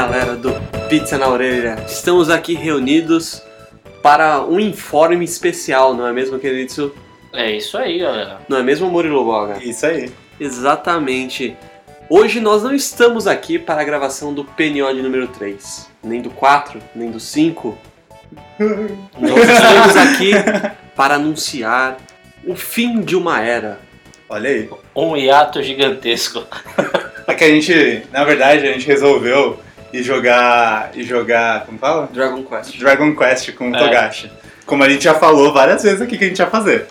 E aí, galera do Pizza na Orelha, estamos aqui reunidos para um informe especial, não é mesmo, querido? É isso aí, galera. Não é mesmo, Murilo Boga? Isso aí. Exatamente. Hoje nós não estamos aqui para a gravação do PNO de número 3, nem do 4, nem do 5. Nós estamos aqui para anunciar o fim de uma era. Olha aí. Um hiato gigantesco. É que a gente, na verdade, a gente resolveu ir jogar. e jogar. Como fala? Dragon Quest. Dragon Quest com o É. Togashi. Como a gente já falou várias vezes aqui que a gente ia fazer.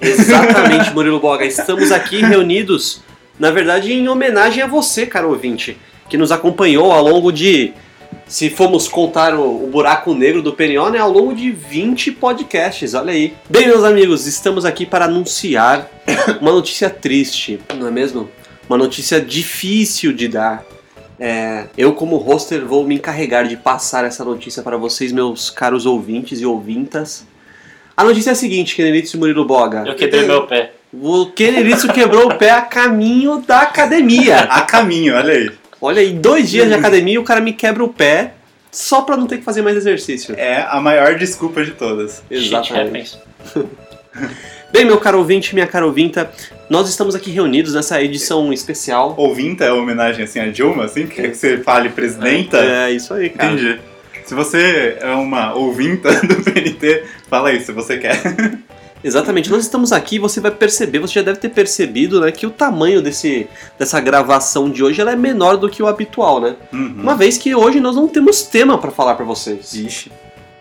Exatamente, Murilo Boga. Estamos aqui reunidos, na verdade, em homenagem a você, caro ouvinte, que nos acompanhou ao longo de, se formos contar o, o buraco negro do PNO, né, ao longo de 20 podcasts, olha aí. Bem, meus amigos, estamos aqui para anunciar uma notícia triste, não é mesmo? Uma notícia difícil de dar. É, eu, como hoster, vou me encarregar de passar essa notícia para vocês, meus caros ouvintes e ouvintas. A notícia é a seguinte, Kenelitsu e Murilo Boga. Eu quebrei meu pé. O Kenelitsu quebrou o pé a caminho da academia. A caminho, olha aí. Olha aí, dois dias de academia o cara me quebra o pé só pra não ter que fazer mais exercício. É a maior desculpa de todas. Happens. Bem, meu caro ouvinte, minha cara ouvinta, nós estamos aqui reunidos nessa edição especial. Ouvinta é homenagem assim a Dilma, assim? Quer que você fale presidenta? É isso aí, cara. Entendi. Se você é uma ouvinta do PNT, fala aí se você quer. Exatamente, nós estamos aqui, você vai perceber, você já deve ter percebido, né, que o tamanho desse, dessa gravação de hoje ela é menor do que o habitual, né? Uhum. Uma vez que hoje nós não temos tema pra falar pra vocês. Ixi.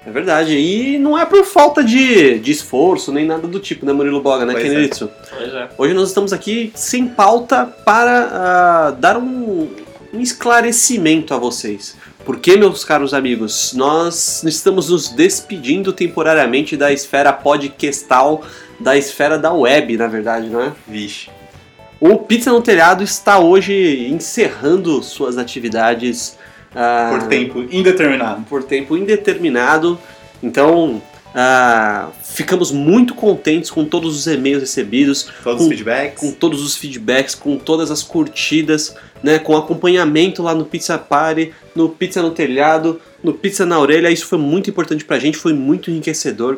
É verdade, e não é por falta de, de esforço nem nada do tipo, né, Murilo Boga, né, Pois é. Pois é. Hoje nós estamos aqui sem pauta para ah, dar um, um esclarecimento a vocês. Porque, meus caros amigos, nós estamos nos despedindo temporariamente da esfera podcastal, da esfera da web, na verdade, não é? Vixe. O Pizza no Telhado está hoje encerrando suas atividades ah, Por tempo indeterminado. por tempo indeterminado. Então, ah, ficamos muito contentes com todos os e-mails recebidos, Todos Com- os feedbacks. com todos os feedbacks, com todas as curtidas, né, com acompanhamento lá no Pizza Party, no Pizza no Telhado, no Pizza na Orelha. Isso foi muito importante pra gente, foi muito enriquecedor.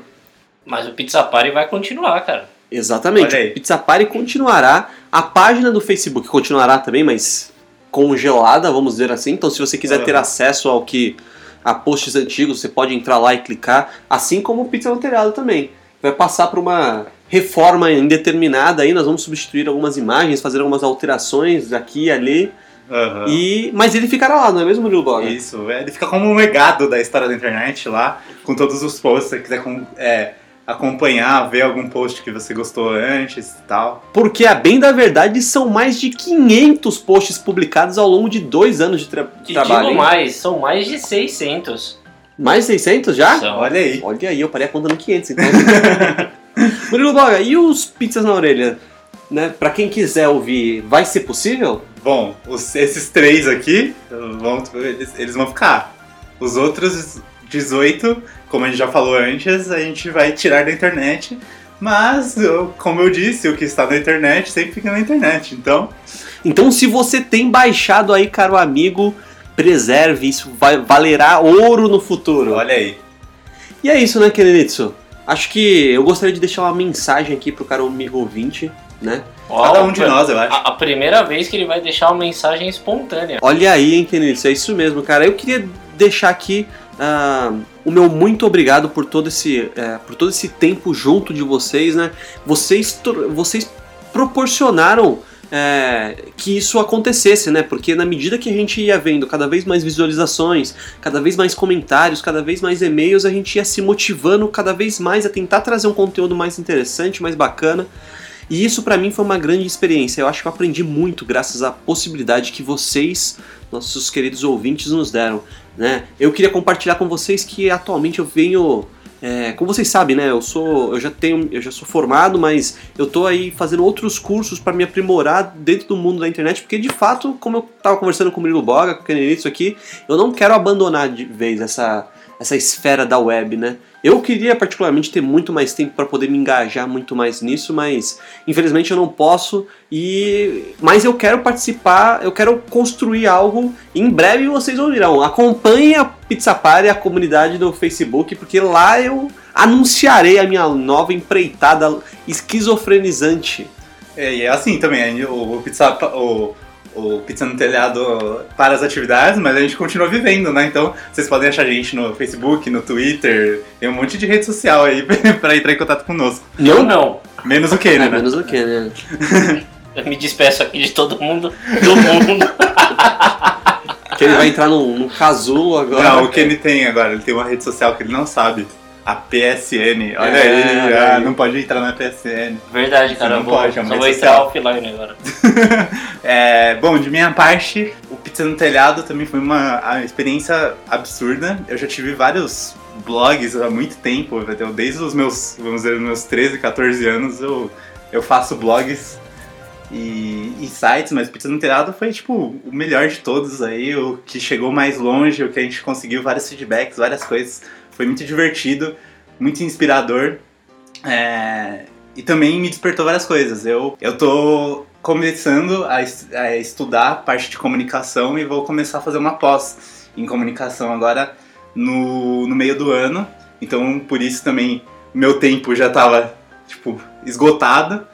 Mas o Pizza Party vai continuar, cara. Exatamente. O Pizza Party continuará. A página do Facebook continuará também, mas congelada, vamos dizer assim. Então, se você quiser ter Aham. acesso ao que a posts antigos, você pode entrar lá e clicar, assim como o Pizza no Telhado também. Vai passar por uma reforma indeterminada aí, nós vamos substituir algumas imagens, fazer algumas alterações aqui e ali. Aham. E mas ele ficará lá, não é mesmo, Murilo Boga? Isso, ele fica como um legado da história da internet lá, com todos os posts, se você quiser com- é, acompanhar, ver algum post que você gostou antes e tal. Porque, a bem da verdade, são mais de 500 posts publicados ao longo de dois anos de, tra E trabalho. digo mais, são mais de 600. Mais 600 já? São. Olha aí. Olha aí, eu parei a conta no 500, então. Murilo Boga, e os pizzas na orelha? Né? Pra quem quiser ouvir, vai ser possível? Bom, os- esses três aqui, vão, eles, eles vão ficar. Os outros 18, como a gente já falou antes, a gente vai tirar da internet. Mas, eu- como eu disse, o que está na internet sempre fica na internet. Então, Então, se você tem baixado aí, caro amigo, preserve, isso vai, valerá ouro no futuro. olha aí. E é isso, né, Kenelitsu? Acho que eu gostaria de deixar uma mensagem aqui pro caro amigo ouvinte, né? Cada um de nós, eu acho. A, a primeira vez que ele vai deixar uma mensagem espontânea. Olha aí, hein, Kenilson, é isso mesmo, cara. Eu queria deixar aqui ah, o meu muito obrigado por todo esse, eh, por todo esse tempo junto de vocês, né? Vocês, vocês proporcionaram eh, que isso acontecesse, né? Porque na medida que a gente ia vendo cada vez mais visualizações, cada vez mais comentários, cada vez mais e-mails, a gente ia se motivando cada vez mais a tentar trazer um conteúdo mais interessante, mais bacana. E isso pra mim foi uma grande experiência. Eu acho que eu aprendi muito graças à possibilidade que vocês, nossos queridos ouvintes, nos deram. Né? Eu queria compartilhar com vocês que atualmente eu venho. é, como vocês sabem, né? Eu sou. Eu já tenho. Eu já sou formado, mas eu tô aí fazendo outros cursos para me aprimorar dentro do mundo da internet, porque de fato, como eu tava conversando com o Murilo Boga, com o Kenelitsu aqui, eu não quero abandonar de vez essa, essa esfera da web, né? Eu queria particularmente ter muito mais tempo para poder me engajar muito mais nisso, mas infelizmente eu não posso. E mas eu quero participar, eu quero construir algo. Em breve vocês ouvirão. Acompanhe a Pizza Party, a comunidade do Facebook, porque lá eu anunciarei a minha nova empreitada esquizofrenizante. É, e é assim também, o, o pizza, o, o Pizza no Telhado para as atividades, mas a gente continua vivendo, né? Então vocês podem achar a gente no Facebook, no Twitter, tem um monte de rede social aí para entrar em contato conosco. Eu não. Menos o que, né? É, menos o que, né? Eu me despeço aqui de todo mundo, do mundo. Que ele vai entrar num, num casulo agora. Não, o que ele tem agora, ele tem uma rede social que ele não sabe. A PSN, olha É, aí, olha ah, aí. não pode entrar na PSN. Verdade, cara. não vou, pode, é só vou entrar social. offline agora. É, bom, de minha parte, o Pizza no Telhado também foi uma experiência absurda. Eu já tive vários blogs há muito tempo, desde os meus, vamos dizer, meus 13, 14 anos eu, eu faço blogs e, e sites, mas Pizza no Telhado foi tipo o melhor de todos aí, o que chegou mais longe, o que a gente conseguiu vários feedbacks, várias coisas. Foi muito divertido, muito inspirador. É, e também me despertou várias coisas. Eu, eu tô começando a, a estudar parte de comunicação e vou começar a fazer uma pós em comunicação agora no, no meio do ano. Então, por isso também meu tempo já tava, tipo, esgotado.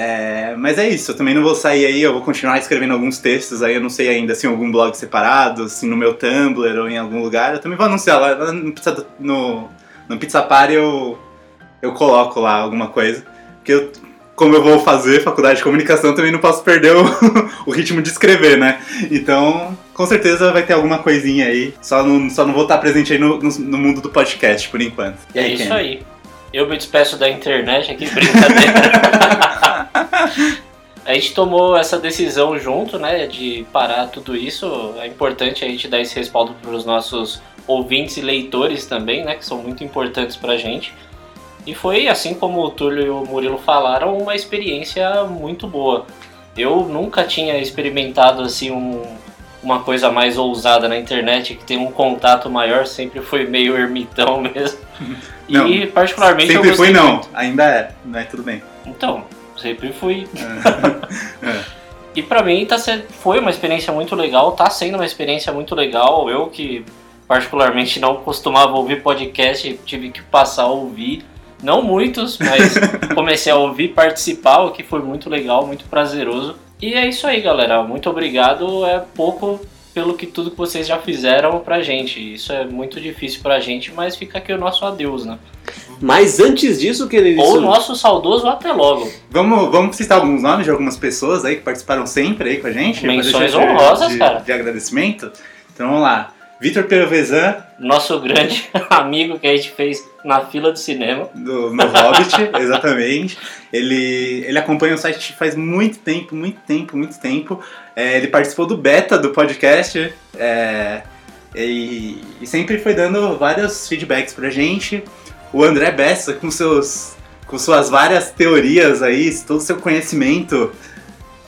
É, mas é isso, eu também não vou sair aí, eu vou continuar escrevendo alguns textos aí, eu não sei ainda se em algum blog separado, se no meu Tumblr ou em algum lugar. Eu também vou anunciar lá no Pizza, no, no Pizza Party eu, eu coloco lá alguma coisa. Porque eu, como eu vou fazer faculdade de comunicação, também não posso perder o, o ritmo de escrever, né? Então, com certeza vai ter alguma coisinha aí. Só não, só não vou estar presente aí no, no, no mundo do podcast por enquanto. E É aí, isso Ken? aí. Eu me despeço da internet aqui, brincadeira. a gente tomou essa decisão junto, né, de parar tudo isso. É importante a gente dar esse respaldo para os nossos ouvintes e leitores também, né, que são muito importantes pra gente. E foi, assim como o Túlio e o Murilo falaram, uma experiência muito boa. Eu nunca tinha experimentado assim um, uma coisa mais ousada na internet, que tem um contato maior, sempre foi meio ermitão mesmo. Não, e particularmente eu Sempre gostei foi não, muito. ainda é, mas tudo bem. Então, sempre fui. É. E pra mim tá sendo, foi uma experiência muito legal, tá sendo uma experiência muito legal. Eu que particularmente não costumava ouvir podcast, tive que passar a ouvir. Não muitos, mas comecei a ouvir, participar, o que foi muito legal, muito prazeroso. E é isso aí, galera. Muito obrigado. É pouco pelo que tudo que vocês já fizeram pra gente. Isso é muito difícil pra gente, mas fica aqui o nosso adeus, né? Mas antes disso, querido. Ou o nosso saudoso até logo. Vamos, vamos citar alguns nomes de algumas pessoas aí que participaram sempre aí com a gente. Menções Fazer de- honrosas, de, cara. De agradecimento. Então vamos lá. Vitor Perovezan, Nosso grande amigo que a gente fez na fila do cinema. do No Hobbit, exatamente. Ele, ele acompanha o site faz muito tempo, muito tempo, muito tempo. É, ele participou do beta do podcast é, e, e sempre foi dando vários feedbacks pra gente. O André Bessa, com, seus, com suas várias teorias aí, todo o seu conhecimento.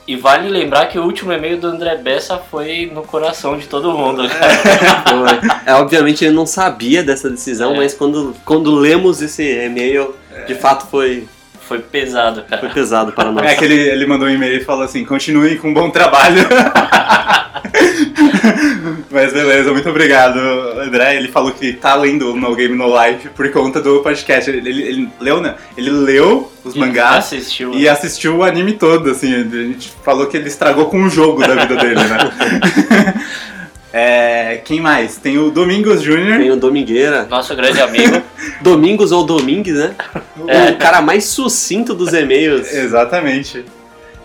E vale lembrar que o último e-mail do André Bessa foi no coração de todo mundo. cara. É, obviamente ele não sabia dessa decisão, É. mas quando, quando lemos esse e-mail, de fato foi, Foi pesado, foi cara. pesado para nós. É que ele, ele mandou um e-mail e falou assim: continuem com um bom trabalho. Mas beleza, muito obrigado, André. Ele falou que tá lendo o No Game No Life por conta do podcast. Ele, ele- ele leu, né? Ele leu os mangás Assistiu. e assistiu o anime todo, assim. A gente falou que ele estragou com o jogo da vida dele, né? É, quem mais? Tem o Domingos Jr. Tem o Domingueira, Nosso grande amigo. Domingos ou Domingues, né? É. O cara mais sucinto dos e-mails. Exatamente.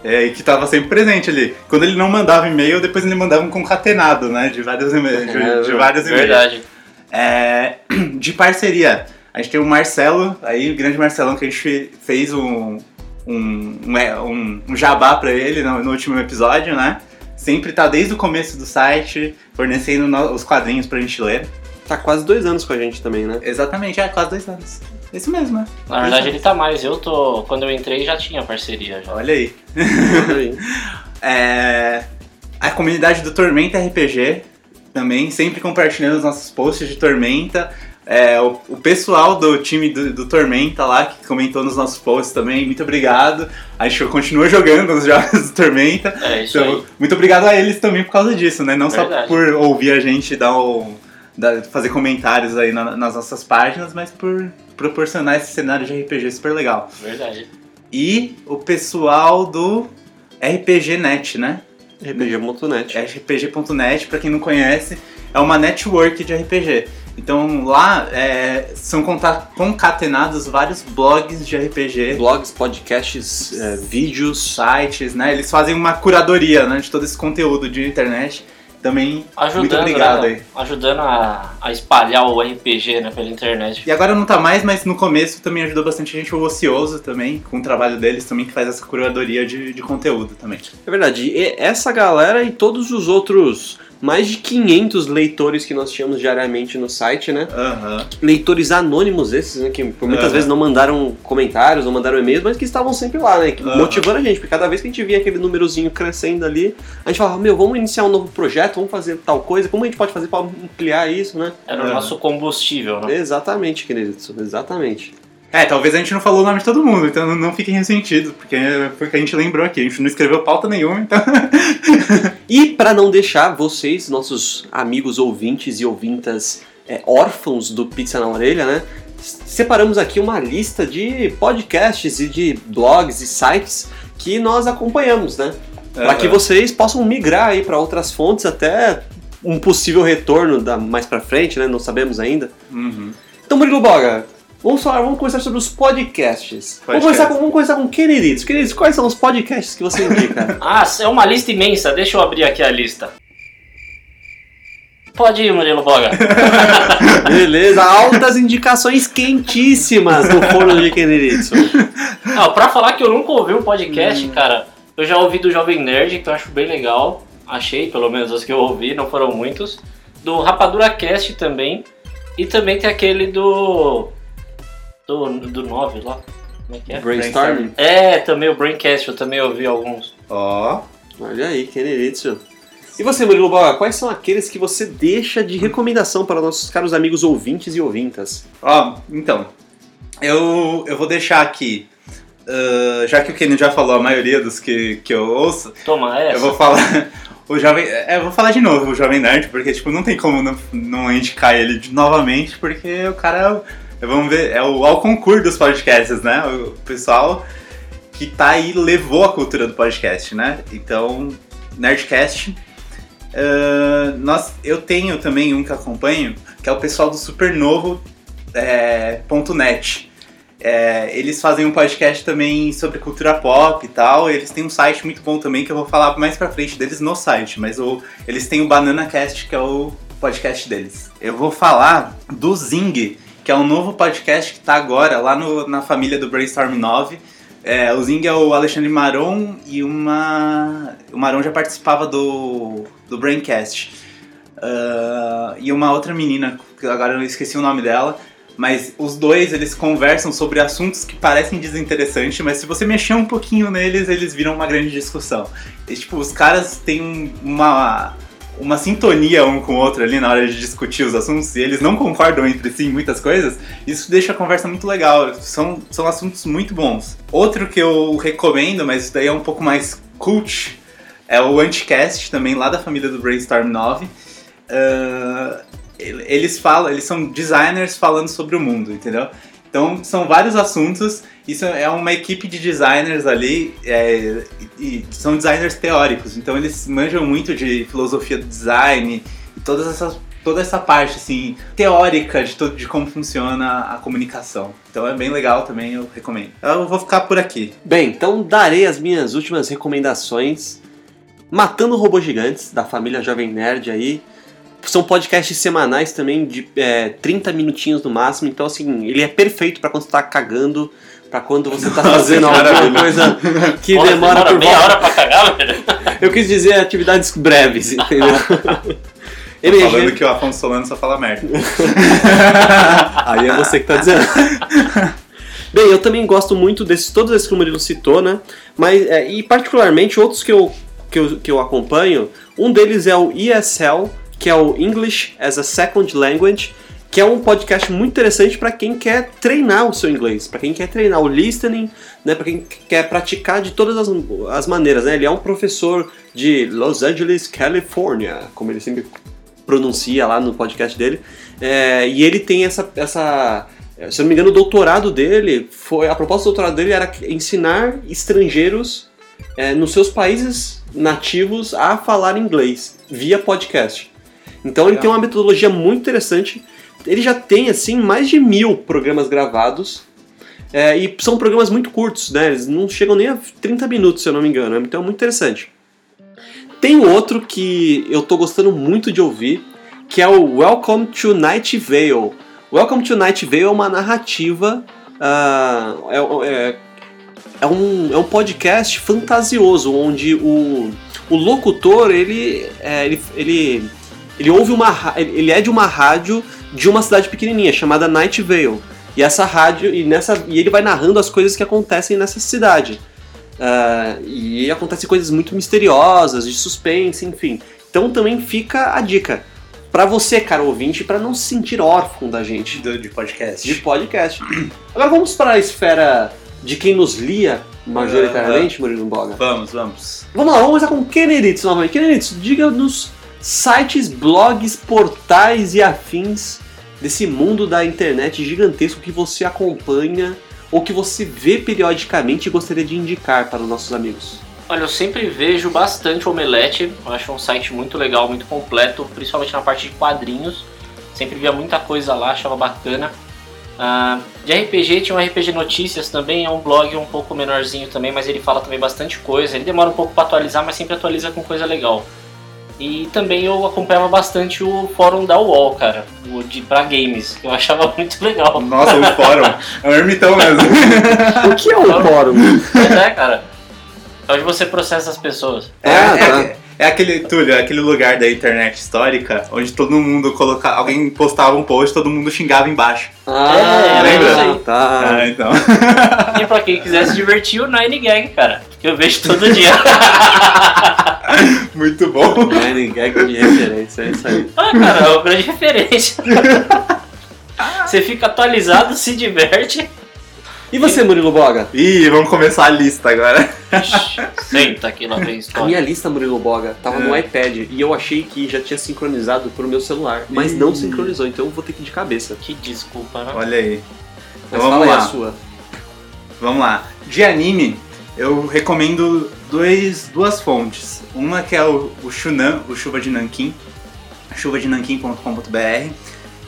É, e que tava sempre presente ali. Quando ele não mandava e-mail, depois ele mandava um concatenado, né? De vários e-mails. De, É, de vários e-mails. Verdade. É, de parceria. A gente tem o Marcelo, aí, o grande Marcelão, que a gente fez um, um, um, é, um- jabá pra ele no, no último episódio, né? Sempre tá desde o começo do site, fornecendo no- os quadrinhos pra gente ler. Tá quase dois anos com a gente também, né? Exatamente, é quase dois anos. Isso mesmo, né? Na verdade ele tá mais. Eu tô. Quando eu entrei já tinha parceria já. Olha aí. Aí. É, a comunidade do Tormenta RPG. também, sempre compartilhando os nossos posts de Tormenta. É, o, o pessoal do time do, do Tormenta lá, que comentou nos nossos posts também, muito obrigado. A gente continua jogando os jogos do Tormenta. É isso Então, aí. muito obrigado a eles também por causa disso, né? Não só Verdade. por ouvir a gente dar o, dar- fazer comentários aí na- nas nossas páginas, mas por proporcionar esse cenário de RPG super legal. Verdade. E o pessoal do RPG Net, né? RPG.net. RPG.net, pra quem não conhece, é uma network de RPG. Então lá é, são concatenados vários blogs de RPG, Blogs, podcasts, é, vídeos. sites, né? Eles fazem uma curadoria né, de todo esse conteúdo de internet. Também Ajudando, muito obrigado né? aí. Ajudando a, a espalhar o RPG né, pela internet. E agora não tá mais, mas no começo também ajudou bastante a gente o Ocioso também, com o trabalho deles também, que faz essa curadoria de, de conteúdo também. É verdade. E essa galera e todos os outros mais de 500 leitores que nós tínhamos diariamente no site, né? Aham. Leitores anônimos esses, né? Que por muitas Aham. vezes não mandaram comentários, não mandaram e-mails, mas que estavam sempre lá, né? Aham. Motivando a gente, porque cada vez que a gente via aquele númerozinho crescendo ali, a gente falava, meu, vamos iniciar um novo projeto, vamos fazer tal coisa, como a gente pode fazer para ampliar isso, né? Era o É. nosso combustível, né? Exatamente, querido, exatamente. É, talvez a gente não falou o nome de todo mundo, então não fiquem ressentidos, porque foi o que a gente lembrou aqui. A gente não escreveu pauta nenhuma, então. E para não deixar vocês, nossos amigos ouvintes e ouvintas é, órfãos do Pizza na Orelha, né? Separamos aqui uma lista de podcasts e de blogs e sites que nós acompanhamos, né? Para que vocês possam migrar aí para outras fontes até um possível retorno da, mais para frente, né? Não sabemos ainda. Uhum. Então, Murilo Boga, vamos falar, vamos conversar sobre os podcasts. Vamos Podcast. começar com, vamos começar com Queridos. Queridos, quais são os podcasts que você indica? Ah, é uma lista imensa. Deixa eu abrir aqui a lista. Pode ir, Murilo Boga. Beleza, altas indicações quentíssimas no forno de Kenneritsu. Ah, pra falar que eu nunca ouvi um podcast, cara, eu já ouvi do Jovem Nerd, que eu acho bem legal. Achei, pelo menos os que eu ouvi, não foram muitos. Do Rapadura Cast também. E também tem aquele do. Do, do 9 lá. Como é que é? Brainstorming? É, também o Braincast, eu também ouvi alguns. Ó. Olha aí, Kenneritsu. E você, Murilo Boga, quais são aqueles que você deixa de recomendação para nossos caros amigos ouvintes e ouvintas? Ó, então. Eu, eu vou deixar aqui. ah, já que o Kenny já falou a maioria dos que, que eu ouço, Toma essa. eu vou falar. O Jovem. É, eu vou falar de novo o Jovem Nerd, porque tipo, não tem como não, não indicar ele novamente, porque o cara. É Vamos ver, é o ao concurso dos podcasts, né? O pessoal que tá aí levou a cultura do podcast, né? Então, Nerdcast. Ah, nós, eu tenho também um que acompanho, que é o pessoal do Supernovo é, ponto .net. É, eles fazem um podcast também sobre cultura pop e tal. Eles têm um site muito bom também que eu vou falar mais pra frente deles no site, mas o, eles têm o BananaCast, que é o podcast deles. Eu vou falar do Zing, que é um novo podcast que tá agora lá no- na família do Brainstorm 9. É, o Zing é o Alexandre Maron e uma. O Maron já participava do, do Braincast. Ah, e uma outra menina, que agora eu esqueci o nome dela. Mas os dois, eles conversam sobre assuntos que parecem desinteressantes, mas se você mexer um pouquinho neles, eles viram uma grande discussão. E, tipo, os caras têm um- uma, uma sintonia um com o outro ali na hora de discutir os assuntos, e eles não concordam entre si em muitas coisas, isso deixa a conversa muito legal. São, são assuntos muito bons. Outro que eu recomendo, mas isso daí é um pouco mais cult, é o Anticast, também lá da família do Brainstorm 9. Ah, eles falam, eles são designers falando sobre o mundo, entendeu? Então são vários assuntos. Isso é uma equipe de designers ali é, e são designers teóricos. Então eles manjam muito de filosofia do design e todas essas toda essa parte assim teórica de tudo de como funciona a comunicação. Então é bem legal também, eu recomendo. Eu vou ficar por aqui. Bem, então darei as minhas últimas recomendações. Matando Robôs Gigantes, da família Jovem Nerd aí. São podcasts semanais também, de é, 30 minutinhos no máximo. Então, assim, ele é perfeito pra quando você tá cagando, pra quando você tá fazendo alguma maravilha. coisa que Porra, demora por meia volta. hora pra cagar, velho. Eu quis dizer atividades breves, entendeu? Tô falando que o Afonso Solano só fala merda. Aí é você que tá dizendo. Bem, eu também gosto muito desses, todos esses que o Murilo citou, né? Mas, é, e particularmente outros que eu, que, eu, que eu acompanho, um deles é o ESL, que é o English as a Second Language, que é um podcast muito interessante para quem quer treinar o seu inglês, para quem quer treinar o listening, né, para quem quer praticar de todas as, as maneiras. Né? Ele é um professor de Los Angeles, Califórnia, como ele sempre pronuncia lá no podcast dele, é, e ele tem essa, essa se eu não me engano, o doutorado dele foi. A proposta do doutorado dele era ensinar estrangeiros é, nos seus países nativos a falar inglês via podcast. Então ele tem uma metodologia muito interessante. Ele já tem assim mais de mil programas gravados. É, e são programas muito curtos, né? Eles não chegam nem a 30 minutos, se eu não me engano. Então é muito interessante. Tem outro que eu tô gostando muito de ouvir, que é o Welcome to Night Vale Welcome to Night Vale é uma narrativa. Uh, é, é, é, um, é um podcast fantasioso, onde o, o locutor ele, é, ele, ele, ele ouve uma. Ele é de uma rádio de uma cidade pequenininha chamada Night Vale. E essa rádio. E, nessa, e ele vai narrando as coisas que acontecem nessa cidade. Uh, e acontecem coisas muito misteriosas, de suspense, enfim. Então também fica a dica para você, cara ouvinte, para não se sentir órfão da gente. De, de podcast. De podcast. Agora vamos para a esfera de quem nos lia majoritariamente, uh, Murilo Boga. Vamos, vamos. Vamos lá, vamos começar com Kenneritz novamente. Kenneritz, diga-nos sites, blogs, portais e afins desse mundo da internet gigantesco que você acompanha ou que você vê periodicamente e gostaria de indicar para os nossos amigos. Olha, eu sempre vejo bastante Omelete, eu acho um site muito legal, muito completo, principalmente na parte de quadrinhos. Sempre via muita coisa lá, achava bacana. Uh, de RPG tinha um RPG Notícias também, é um blog um pouco menorzinho também, mas ele fala também bastante coisa. Ele demora um pouco para atualizar, mas sempre atualiza com coisa legal. E também eu acompanhava bastante o fórum da UOL, cara, o de pra games, que eu achava muito legal. Nossa, o fórum, é um ermitão mesmo. o que é o fórum? É, cara. É onde você processa as pessoas. É, ah, tá. é, é, aquele, Túlio, é aquele lugar da internet histórica onde todo mundo colocava. Alguém postava um post todo mundo xingava embaixo. Ah, é, lembra? Tá. Ah, então. E pra quem quiser se divertir, o Nine Gag, cara. Que eu vejo todo dia. Muito bom. Nine Gag de referência, é isso aí. Ah, cara, é uma grande referência. Você fica atualizado, se diverte. E você, Murilo Boga? Ih, vamos começar a lista agora. Senta aqui lá vem A minha lista, Murilo Boga, tava é. no iPad e eu achei que já tinha sincronizado pro meu celular, mas Ih. não sincronizou, então eu vou ter que ir de cabeça. Que desculpa, né? Olha aí. Então mas vamos lá. a sua. Vamos lá. De anime, eu recomendo dois, duas fontes. Uma que é o, o Shunan, o Chuva de Nankin, chuvadenankin.com.br.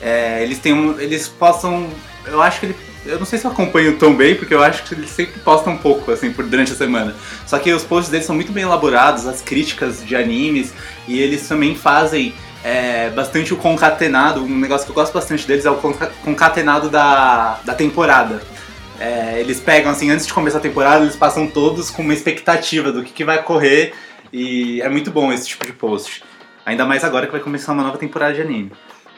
É, eles têm um, eles postam, eu acho que ele eu não sei se eu acompanho tão bem, porque eu acho que eles sempre postam um pouco, assim, por, durante a semana. Só que os posts deles são muito bem elaborados, as críticas de animes, e eles também fazem é, bastante o concatenado. Um negócio que eu gosto bastante deles é o concatenado da, da temporada. É, eles pegam, assim, antes de começar a temporada, eles passam todos com uma expectativa do que, que vai correr, e é muito bom esse tipo de post. Ainda mais agora que vai começar uma nova temporada de anime.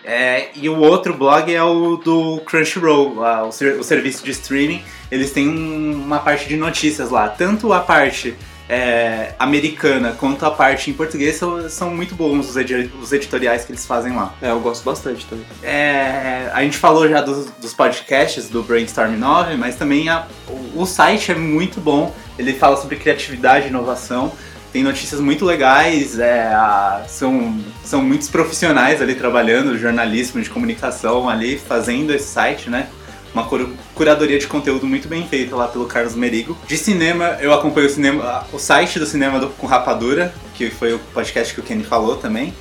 É, e o outro blog é o do Crunchyroll, o, ser, o, serviço de streaming. Eles têm uma parte de notícias lá. Tanto a parte é, americana quanto a parte em português são, são muito bons os, edi os, editoriais que eles fazem lá. É, eu gosto bastante também. É, a gente falou já dos, dos, podcasts do Brainstorm 9, mas também a, o, o site é muito bom. Ele fala sobre criatividade e inovação tem notícias muito legais, é, a, são, são muitos profissionais ali trabalhando, jornalismo de comunicação ali, fazendo esse site, né? Uma curadoria de conteúdo muito bem feita lá pelo Carlos Merigo. De cinema, eu acompanho o, cinema, o site do Cinema do, com Rapadura, que foi o podcast que o Kenny falou também.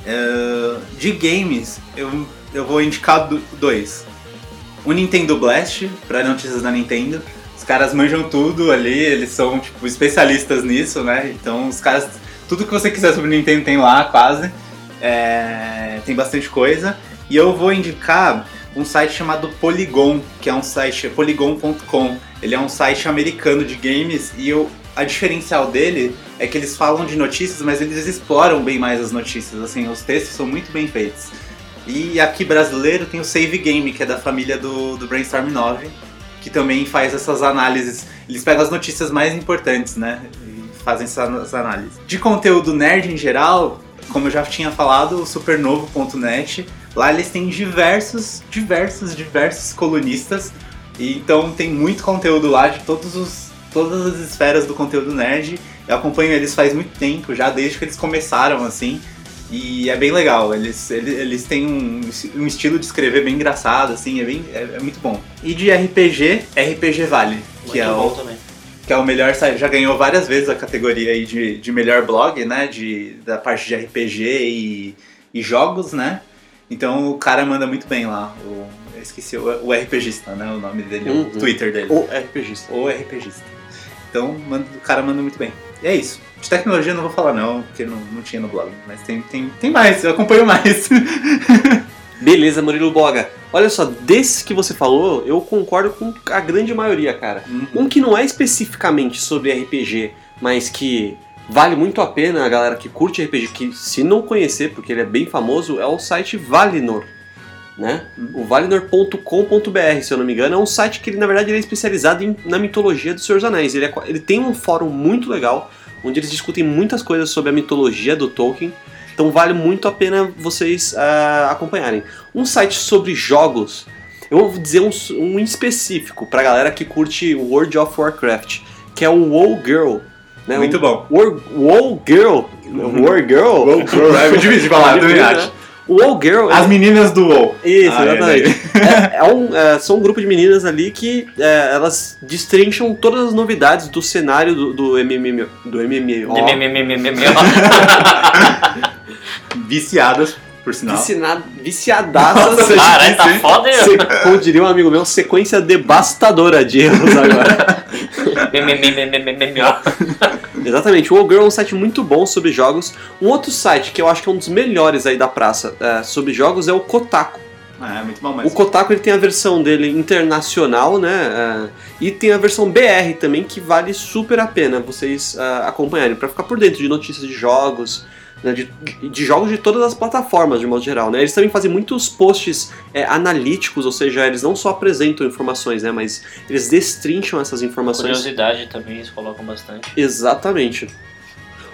Uh, de games, eu, eu vou indicar dois. O Nintendo Blast, para notícias da Nintendo caras manjam tudo ali, eles são, tipo, especialistas nisso, né? Então os caras. Tudo que você quiser sobre Nintendo tem lá, quase. É, tem bastante coisa. E eu vou indicar um site chamado Polygon, que é um site, polygon.com. Ele é um site americano de games e eu, a diferencial dele é que eles falam de notícias, mas eles exploram bem mais as notícias. Assim, os textos são muito bem feitos. E aqui brasileiro tem o Save Game, que é da família do, do Brainstorm 9 que também faz essas análises. Eles pegam as notícias mais importantes, né? E fazem essas análises. De conteúdo nerd em geral, como eu já tinha falado, o supernovo.net. Lá eles têm diversos, diversos, diversos colunistas. E então tem muito conteúdo lá de todos os, todas as esferas do conteúdo nerd. Eu acompanho eles faz muito tempo, já desde que eles começaram, assim. E é bem legal, eles, eles, eles têm um, um estilo de escrever bem engraçado, assim, é, bem, é, é muito bom. E de RPG, RPG Vale, que é o, também. que é o melhor site, já ganhou várias vezes a categoria aí de, de melhor blog, né, de, da parte de RPG e, e jogos, né, então o cara manda muito bem lá, o, eu esqueci, o, o RPGista, né, o nome dele, Uhum. o Twitter dele, O RPGista. o RPGista. Então manda- o cara manda muito bem. E é isso. De tecnologia eu não vou falar não, porque não, não tinha no blog, mas tem, tem, tem mais, eu acompanho mais. Beleza, Murilo Boga. Olha só, desses que você falou, eu concordo com a grande maioria, cara. Um que não é especificamente sobre RPG, mas que vale muito a pena a galera que curte RPG, que se não conhecer, porque ele é bem famoso, é o site Valinor. Né? O valinor.com.br, se eu não me engano, é um site que ele, na verdade, ele é especializado em- na mitologia do Senhor dos Anéis. Ele, é ele tem um fórum muito legal, onde eles discutem muitas coisas sobre a mitologia do Tolkien. Então vale muito a pena vocês ah, acompanharem. Um site sobre jogos, eu vou dizer um, um específico pra galera que curte World of Warcraft, que é o WoW Girl. Né? Muito bom. War, WoW Girl. WoW Girl. WoW Girl, é muito difícil de falar, eu também Né? acho. O WoW Girl. As meninas do WoW. Isso, Ah, é, exatamente. É, é um, é, são um grupo de meninas ali que é, elas destrincham todas as novidades do cenário do, do MMO. Do MMO. Viciadas, por sinal. Viciada, viciadaças. Nossa, Caralho, tá foda, Se- eu. como diria um amigo meu, sequência devastadora de erros agora. Exatamente, o Girl é um site muito bom sobre jogos. Um outro site que eu acho que é um dos melhores aí da praça é, sobre jogos é o Kotaku. Ah, é muito bom O mesmo. Kotaku ele tem a versão dele internacional, né? é, e tem a versão BR também, que vale super a pena vocês é, acompanharem, para ficar por dentro de notícias de jogos, né, de, de jogos de todas as plataformas, de modo geral. Né? Eles também fazem muitos posts é, analíticos, ou seja, eles não só apresentam informações, né? mas eles destrincham essas informações. Curiosidade também, eles colocam bastante. Exatamente.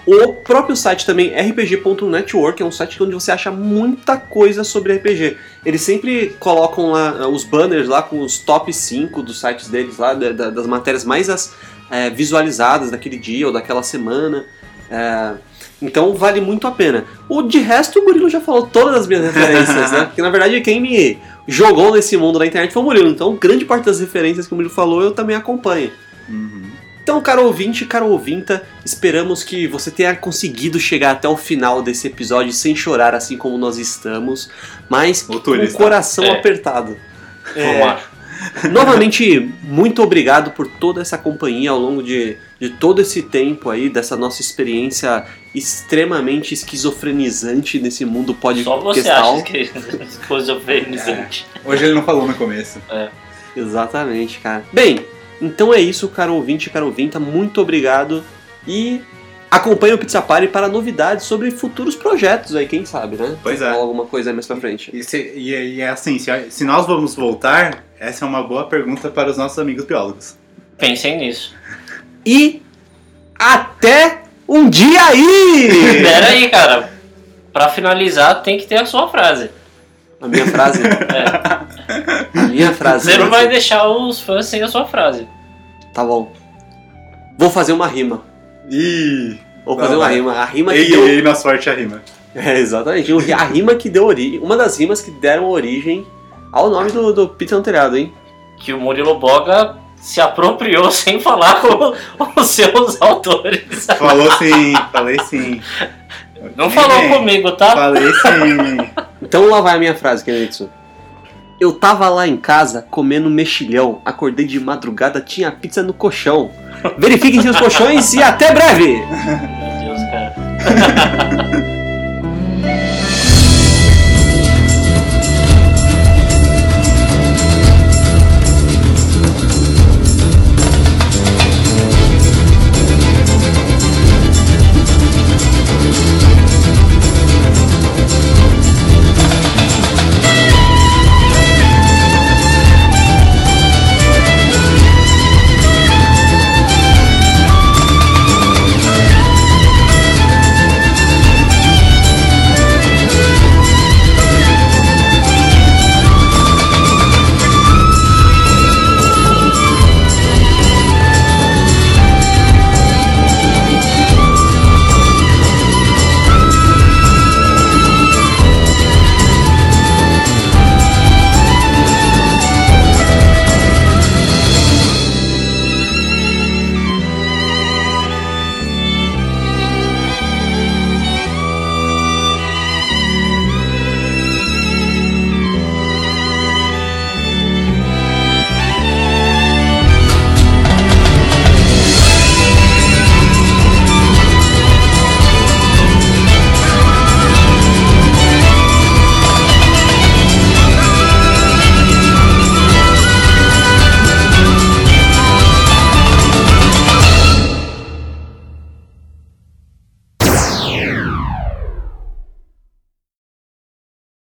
O próprio site também, rpg.network, é um site onde você acha muita coisa sobre RPG. Eles sempre colocam lá eh, os banners lá com os top 5 dos sites deles lá, da- da- das matérias mais as, eh, visualizadas daquele dia ou daquela semana. Eh, então vale muito a pena. O de resto, o Murilo já falou todas as minhas referências, né? Porque na verdade quem me jogou nesse mundo da internet foi o Murilo. Então grande parte das referências que o Murilo falou eu também acompanho. Uhum. Então, caro ouvinte, caro ouvinta, esperamos que você tenha conseguido chegar até o final desse episódio sem chorar, assim como nós estamos, mas O com o coração É. apertado. Acho. Novamente, muito obrigado por toda essa companhia ao longo de, de todo esse tempo aí, dessa nossa experiência extremamente esquizofrenizante nesse mundo Só você podcastal. acha que é esquizofrenizante. Hoje ele não falou no começo. Exatamente, cara. Bem, então é isso, caro ouvinte, caro ouvinta. Muito obrigado e acompanhe o Pizza Party para novidades sobre futuros projetos aí, quem sabe, né? Pois é. Ou alguma coisa aí mais pra frente. E, se- e é- e é assim, se, se nós vamos voltar, essa é uma boa pergunta para os nossos amigos biólogos. Pensem nisso. E até um dia aí! Pera aí, cara. Pra finalizar, tem que ter a sua frase. A minha frase. É. A minha frase. Você não vai deixar os fãs sem a sua frase. Tá bom. Vou fazer uma rima. Ih! Não, fazer uma vai. rima. A rima que Ei, deu... ei, na sorte a rima. É, exatamente. A rima que deu origem. Uma das rimas que deram origem ao nome do, do Pizza no Telhado, hein? Que o Murilo Boga se apropriou sem falar com os seus autores. Falou sim, falei sim. Não falou Sim, comigo, tá? Falei sim. Então lá vai a minha frase, Kenetsu. Eu tava lá em casa comendo mexilhão, acordei de madrugada, tinha pizza no colchão. Verifiquem seus colchões e até breve! Meu Deus, cara.